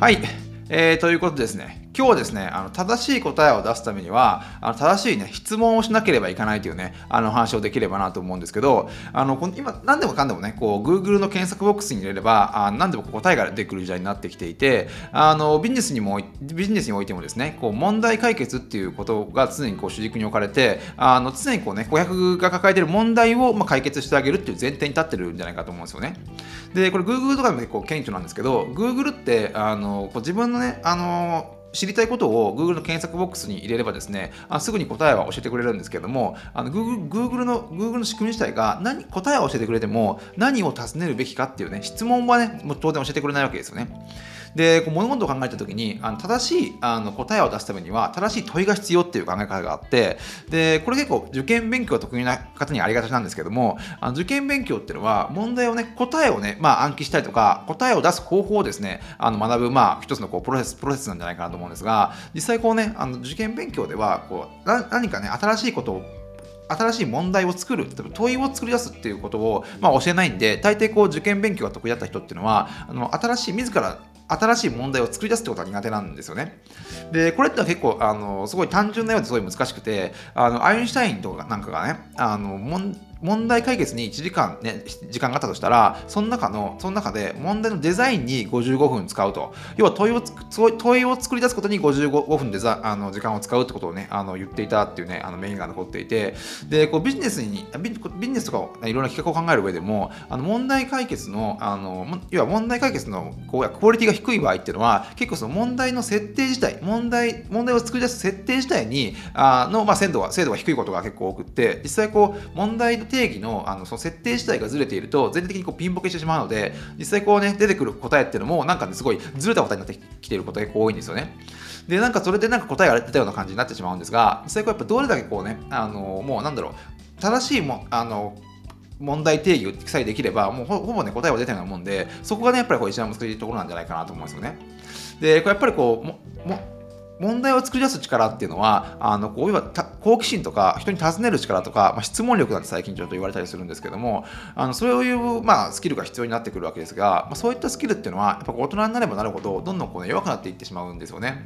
はい、えー、ということですね。今日はですね、あの正しい答えを出すためには、あの正しいね、質問をしなければいけないというね、あの話をできればなと思うんですけど、あの今、何でもかんでもね、こう、Google の検索ボックスに入れれば、あ何でも答えが出てくる時代になってきていて、あのビジネスにも、ビジネスにおいてもですね、こう問題解決っていうことが常にこう主軸に置かれて、あの常にこうね、顧客が抱えている問題をまあ解決してあげるっていう前提に立ってるんじゃないかと思うんですよね。で、これ Google とかでも結構顕著なんですけど、Google ってあのこう自分のね、あの知りたいことを Google の検索ボックスに入れればですね、あすぐに答えは教えてくれるんですけども、あの Google, Google, の Google の仕組み自体が何答えを教えてくれても何を尋ねるべきかっていうね、質問はね、もう当然教えてくれないわけですよね。でこう物事を考えた時にあの正しいあの答えを出すためには正しい問いが必要っていう考え方があってでこれ結構受験勉強が得意な方にありがちなんですけどもあの受験勉強っていうのは問題をね答えをね、まあ、暗記したりとか答えを出す方法をですねあの学ぶ、まあ、一つのこうプロセスプロセスなんじゃないかなと思うんですが実際こうねあの受験勉強ではこう何かね新しいことを新しい問題を作る、例えば問いを作り出すっていうことを、まあ、教えないんで、大抵こう受験勉強が得意だった人っていうのは、あの新しい自ら新しい問題を作り出すってことは苦手なんですよね。で、これって結構、あの、すごい単純なようですごい難しくて、あの、アインシュタインとかなんかがね、あの、問題解決に1時間ね、時間があったとしたら、その中の、その中で問題のデザインに55分使うと。要は問いを問いを作り出すことに55分でざあの時間を使うってことをね、あの言っていたっていうね、あのメインが残っていて、で、こうビジネスに、ビジネスとかを、ね、いろんな企画を考える上でも、あの問題解決の、あの、要は問題解決のこうクオリティが低い場合っていうのは、結構その問題の設定自体、問題、問題を作り出す設定自体に、あの、まあ、精度が、精度が低いことが結構多くって、実際こう、問題の定義の、あの、その設定自体がずれていると、全体的にこうピンボケしてしまうので、実際こうね、出てくる答えっていうのも、なんかね、すごいずれた答えになってきていることが多いんですよね。で、なんかそれでなんか答えが出たような感じになってしまうんですが、実際こうやっぱどれだけこうね、あの、もうなんだろう、正しいも、あの、問題定義さえできれば、もうほぼね、答えは出たようなもんで、そこがね、やっぱりこう一番難しいところなんじゃないかなと思うんですよね。で、これやっぱりこう、もも問題を作り出す力っていうのは、あのこういわ好奇心とか、人に尋ねる力とか、まあ、質問力なんて最近ちょっと言われたりするんですけども、あのそういう、まあ、スキルが必要になってくるわけですが、まあ、そういったスキルっていうのは、やっぱ大人になればなるほど、どんどんこう、ね、弱くなっていってしまうんですよね。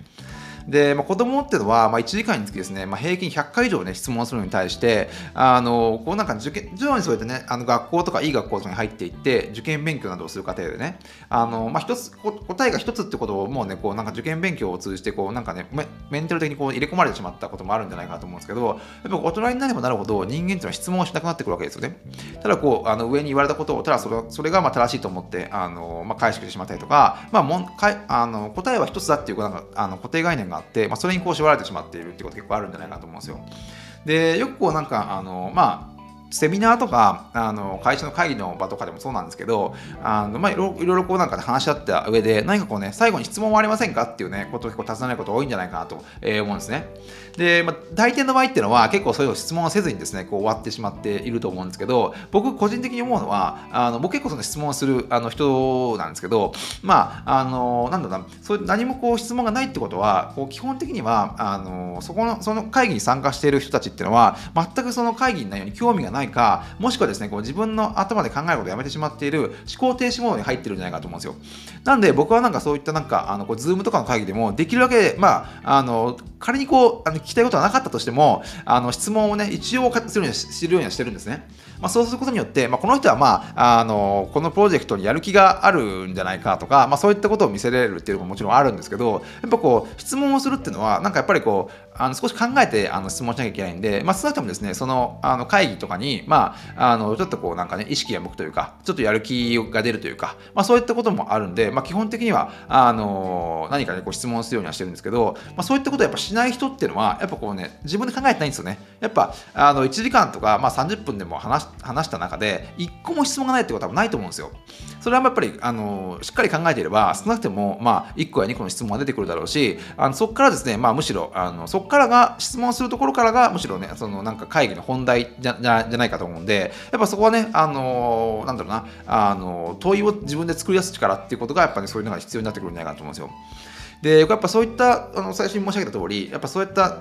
で、まあ、子供っていうのは、まあ、1時間につきですね、まあ、平均100回以上ね、質問するのに対して、あの、こうなんか受験、徐々にそうやってね、あの学校とかいい学校とかに入っていって、受験勉強などをする過程でね、あの、まあ、一つ、答えが一つってことをもうね、こうなんか受験勉強を通じて、こうなんかね、メンタル的にこう入れ込まれてしまったこともあるんじゃないかなと思うんですけど、やっぱ大人になればなるほど人間っていうのは質問をしなくなってくるわけですよね。ただこう、あの上に言われたことを、ただそれそれがまあ正しいと思って、あの、まあ、解釈してしまったりとか、まあ、もんかいあの答えは一つだっていうなんかあの固定概念があって、まあ、それにこう縛られてしまっているってこと結構あるんじゃないかなと思うんですよ。で、よくこうなんか、あの、まあ、セミナーとかあの会社の会議の場とかでもそうなんですけどあの、まあ、いろいろこうなんか話し合った上で何かこうね最後に質問はありませんかっていうねことを結構尋ねること多いんじゃないかなと、え思うんですね。で、まあ、大抵の場合っていうのは結構そういう質問をせずにですね、こう終わってしまっていると思うんですけど、僕個人的に思うのは、あの僕結構その質問するあの人なんですけど、まあ、あの、なんだろうな、そういう何もこう質問がないってことは、こう基本的には、あの、そこの、その会議に参加している人たちっていうのは、全くその会議の内容に興味がないないか、もしくはですね、こう自分の頭で考えることをやめてしまっている思考停止モードに入ってるんじゃないかと思うんですよ。なんで僕はなんかそういったなんか、あの、こう、ズームとかの会議でも、できるだけ、まあ、あの、仮にこう、あの聞きたいことはなかったとしても、あの質問をね、一応するように知るようにはしてるんですね。まあ、そうすることによって、まあ、この人は、まあ、あのこのプロジェクトにやる気があるんじゃないかとか、まあ、そういったことを見せれるっていうのももちろんあるんですけど、やっぱこう、質問をするっていうのは、なんかやっぱりこう、あの少し考えてあの質問しなきゃいけないんで、まあ、少なくともですね、そのあの会議とかに、まあ、あのちょっとこうなんかね、意識が向くというか、ちょっとやる気が出るというか、まあ、そういったこともあるんで、まあ、基本的にはあの何かね、こう質問するようにはしてるんですけど、まあ、そういったことをやっぱしない人っていうのは、やっぱこうね、自分で考えてないんですよね。やっぱあの1時間とか、まあ、30分でも話話した中で、1個も質問がないってことはないと思うんですよ。それはやっぱりあのしっかり考えていれば、少なくても、まあ、1個や2個の質問が出てくるだろうし、あのそこからですね、まあ、むしろあのそこからが質問するところからがむしろね、そのなんか会議の本題じゃじゃじゃないかと思うんで、やっぱそこはね、あのなんだろうな、あの問いを自分で作り出す力っていうことが、やっぱり、ね、そういうのが必要になってくるんじゃないかと思うんですよ。で、やっぱそういった、あの最初に申し上げた通り、やっぱそういった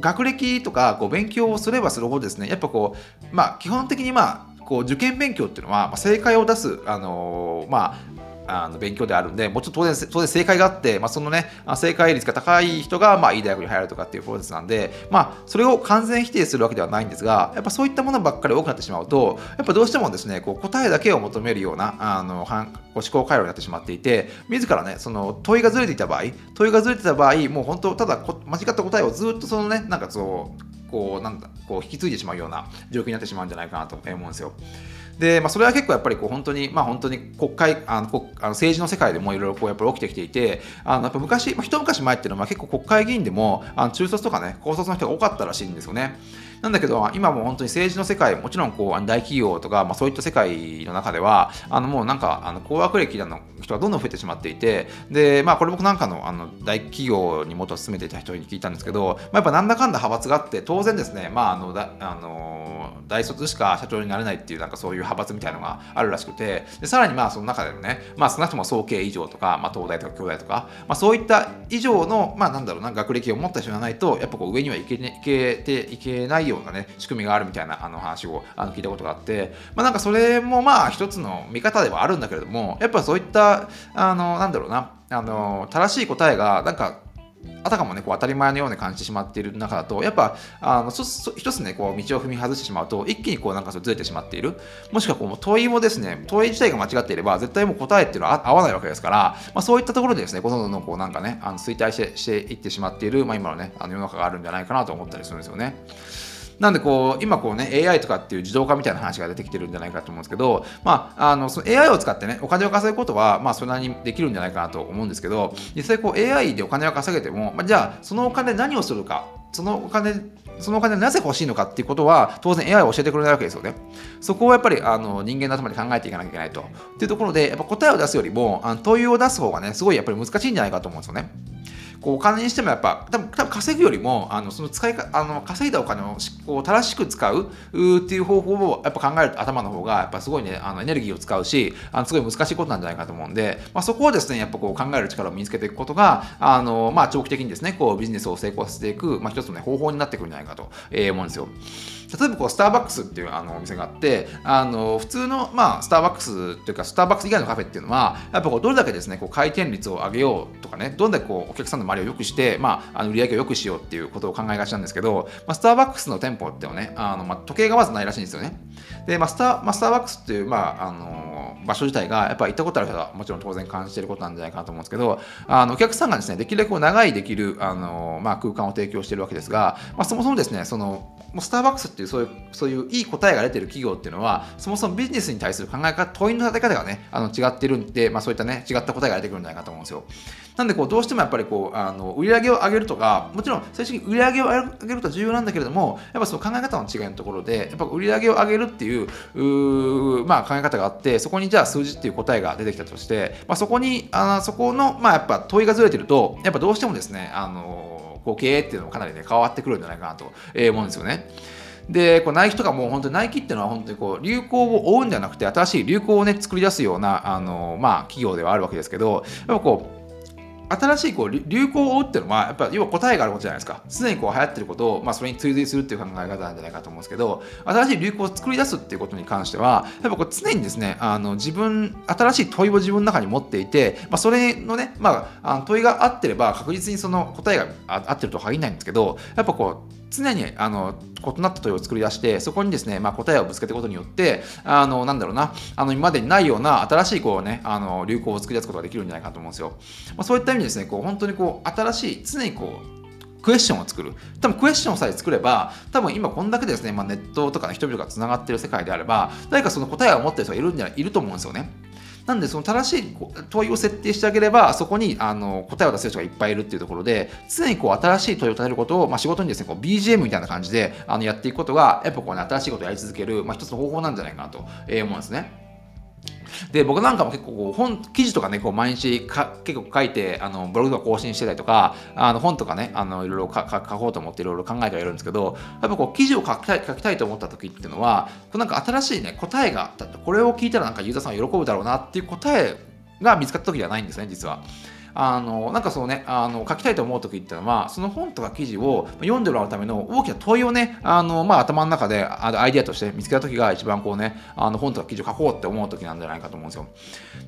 学歴とかこう勉強をすればするほどですね、やっぱこう、まあ基本的にまあ、こう受験勉強っていうのは、まあ、正解を出す、あのまあ、あの勉強であるんで、もちろん当然当然正解があって、まあ、そのね、正解率が高い人が、まあ、いい大学に入るとかっていうプロセスなんで、まあ、それを完全否定するわけではないんですが、やっぱそういったものばっかり多くなってしまうと、やっぱどうしてもですね、こう答えだけを求めるようなあの思考回路になってしまっていて、自らね、その問いがずれていた場合、問いがずれてた場合、もう本当、ただ間違った答えをずっとそのね、なんかそう、こうなんだこう引き継いでしまうような状況になってしまうんじゃないかなと思うんですよ。で、まあ、それは結構やっぱりこう本当に、まあ、本当に国会あの国あの政治の世界でもいろいろこうやっぱり起きてきていてあのやっぱ昔、まあ、一昔前っていうのは結構国会議員でもあの中卒とかね高卒の人が多かったらしいんですよね。なんだけど、今も本当に政治の世界、もちろんこう大企業とか、まあ、そういった世界の中では、あのもうなんかあの高学歴の人がどんどん増えてしまっていて、で、まあ、これ僕なんかのあの大企業に元勤めていた人に聞いたんですけど、まあ、やっぱなんだかんだ派閥があって、当然ですね、まあ、あのだあの大卒しか社長になれないっていう、なんかそういう派閥みたいなのがあるらしくて、でさらにまあその中でもね、まあ、少なくとも総計以上とか、まあ、東大とか京大とか、まあ、そういった以上の、まあ、なんだろうな、学歴を持った人じゃないと、やっぱこう上にはいけ,、ね、いけていけないようなね、仕組みがあるみたいなあの話をあの聞いたことがあって、まあ、なんかそれもまあ一つの見方ではあるんだけれどもやっぱそういったあのなんだろうなあの正しい答えがなんかあたかもね、こう当たり前のように感じてしまっている中だと、やっぱ、あのそそ一つね、こう道を踏み外してしまうと、一気にこうなんかずれてしまっている。もしくはこう問いもですね、問い自体が間違っていれば、絶対もう答えっていうのは合わないわけですから、まあ、そういったところでですね、このどんこうなんかね、あの衰退してしていってしまっている、まあ、今のね、あの世の中があるんじゃないかなと思ったりするんですよね。なんでこう今こうね AI とかっていう自動化みたいな話が出てきてるんじゃないかと思うんですけど、まあ、あのその AI を使ってねお金を稼ぐことはまあそれなにできるんじゃないかなと思うんですけど実際こう AI でお金を稼げても、まあ、じゃあそのお金何をするかそのお金そのお金なぜ欲しいのかっていうことは当然 AI を教えてくれないわけですよね。そこをやっぱりあの人間の頭で考えていかなきゃいけないと。っていうところでやっぱ答えを出すよりもあの問いを出す方がねすごいやっぱり難しいんじゃないかと思うんですよね。こうお金にしてもやっぱ多分多分稼ぐよりもあのその使いかあの稼いだお金をこう正しく使うっていう方法をやっぱ考える頭の方がやっぱすごいねあのエネルギーを使うしあのすごい難しいことなんじゃないかと思うんで、まあ、そこをですねやっぱこう考える力を身につけていくことがあの、まあ、長期的にですねこうビジネスを成功させていく、まあ、一つの、ね、方法になってくるんじゃないかと、えー、思うんですよ。例えばこうスターバックスっていうあのお店があってあの普通の、まあ、スターバックスっていうかスターバックス以外のカフェっていうのはやっぱこうどれだけですねこう回転率を上げようとかねどれだけこうお客さんの周りを良くして、まあ、あの売り上げを良くしようっていうことを考えがちなんですけど、まあ、スターバックスの店舗っていうのはねあの、まあ、時計がまずないらしいんですよねで、まあスターまあ、スターバックスっていう、まあ、あの場所自体がやっぱ行ったことある人はもちろん当然感じてることなんじゃないかなと思うんですけどあのお客さんがですねできるだけ長いできるあの、まあ、空間を提供しているわけですが、まあ、そもそもですねそのもうスターバックスっていうそういうそういういい答えが出てる企業っていうのはそもそもビジネスに対する考え方問いの立て方がねあの違ってるんで、まあ、そういったね違った答えが出てくるんじゃないかと思うんですよ。なんでこうどうしてもやっぱりこうあの売り上げを上げるとかもちろん最終的に売り上げを上げることは重要なんだけれどもやっぱその考え方の違いのところでやっぱ売り上げを上げるっていうまあ、考え方があってそこにじゃあ数字っていう答えが出てきたとして、まあ、そこにあそこの、まあ、やっぱ問いがずれてるとやっぱどうしてもですねあのこう経営っていうのもかなりね変わってくるんじゃないかなと思うんですよね。でこうナイキとかもう本当にナイキっていうのは本当にこう流行を追うんじゃなくて新しい流行をね作り出すようなあの、まあ、企業ではあるわけですけどやっぱこう新しいこう流行を追うっていうのはやっぱ要は答えがあることじゃないですか。常にこう流行ってることを、まあ、それに追随するっていう考え方なんじゃないかと思うんですけど新しい流行を作り出すっていうことに関してはやっぱこう常にですねあの自分新しい問いを自分の中に持っていて、まあ、それのね、まあ、あの問いが合ってれば確実にその答えが合ってるとは限らないんですけどやっぱこう常にあの異なった問いを作り出してそこにですね、まあ、答えをぶつけていくことによってあのなんだろうなあの今までにないような新しいこう、ね、あの流行を作り出すことができるんじゃないかと思うんですよ、まあ、そういった意味でですねこう本当にこう新しい常にこうクエスチョンを作る。多分クエスチョンさえ作れば、多分今こんだけですね、まあ、ネットとか、ね、人々がつながっている世界であれば、誰かその答えを持ってる人がいるんじゃいると思うんですよね。なんでその正しい問いを設定してあげればそこにあの答えを出せる人がいっぱいいるっていうところで常にこう新しい問いを立てることを、まあ、仕事にですねこう BGM みたいな感じであのやっていくことがやっぱこう、ね、新しいことをやり続ける、まあ、一つの方法なんじゃないかなと思うんですね。で僕なんかも結構こう本記事とかねこう毎日か結構書いてあのブログとか更新してたりとかあの本とかねあのいろいろ書こうと思っていろいろ考えてはいるんですけどやっぱこう記事を書きたい書きたいと思った時っていうのはこうなんか新しいね答えがこれを聞いたらなんかユーザーさん喜ぶだろうなっていう答えが見つかった時ではないんですね実は。あのなんかそうねあの書きたいと思う時っていうのはその本とか記事を読んでもらうための大きな問いをねあの、まあ、頭の中でアイデアとして見つけた時が一番こうねあの本とか記事を書こうって思う時なんじゃないかと思うんですよ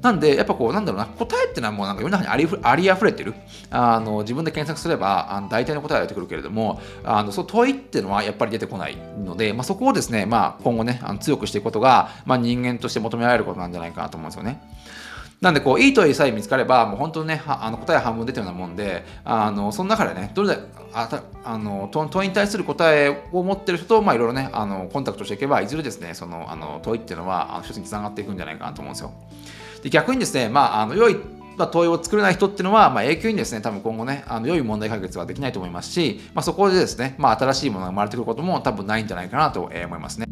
なんでやっぱこうなんだろうな答えってのはもうなんか世の中にありあり溢れてるあの自分で検索すればあの大体の答えが出てくるけれどもあのそう問いっていうのはやっぱり出てこないので、まあ、そこをですね、まあ、今後ねあの強くしていくことが、まあ、人間として求められることなんじゃないかなと思うんですよね。なんでこういい問いさえ見つかればもう本当にねあの答え半分出てるようなもんであのその中でねどれだあたあの問いに対する答えを持ってる人と、まあ、いろいろねあのコンタクトしていけばいずれですねそのあの問いっていうのはあの一つにつながっていくんじゃないかなと思うんですよ。で逆にですね、まあ、あの良いまあ、問いを作れない人っていうのは、まあ、永久にですね、多分今後ね、あの良い問題解決はできないと思いますし、まあ、そこでですね、まあ、新しいものが生まれてくることも多分ないんじゃないかなと思いますね。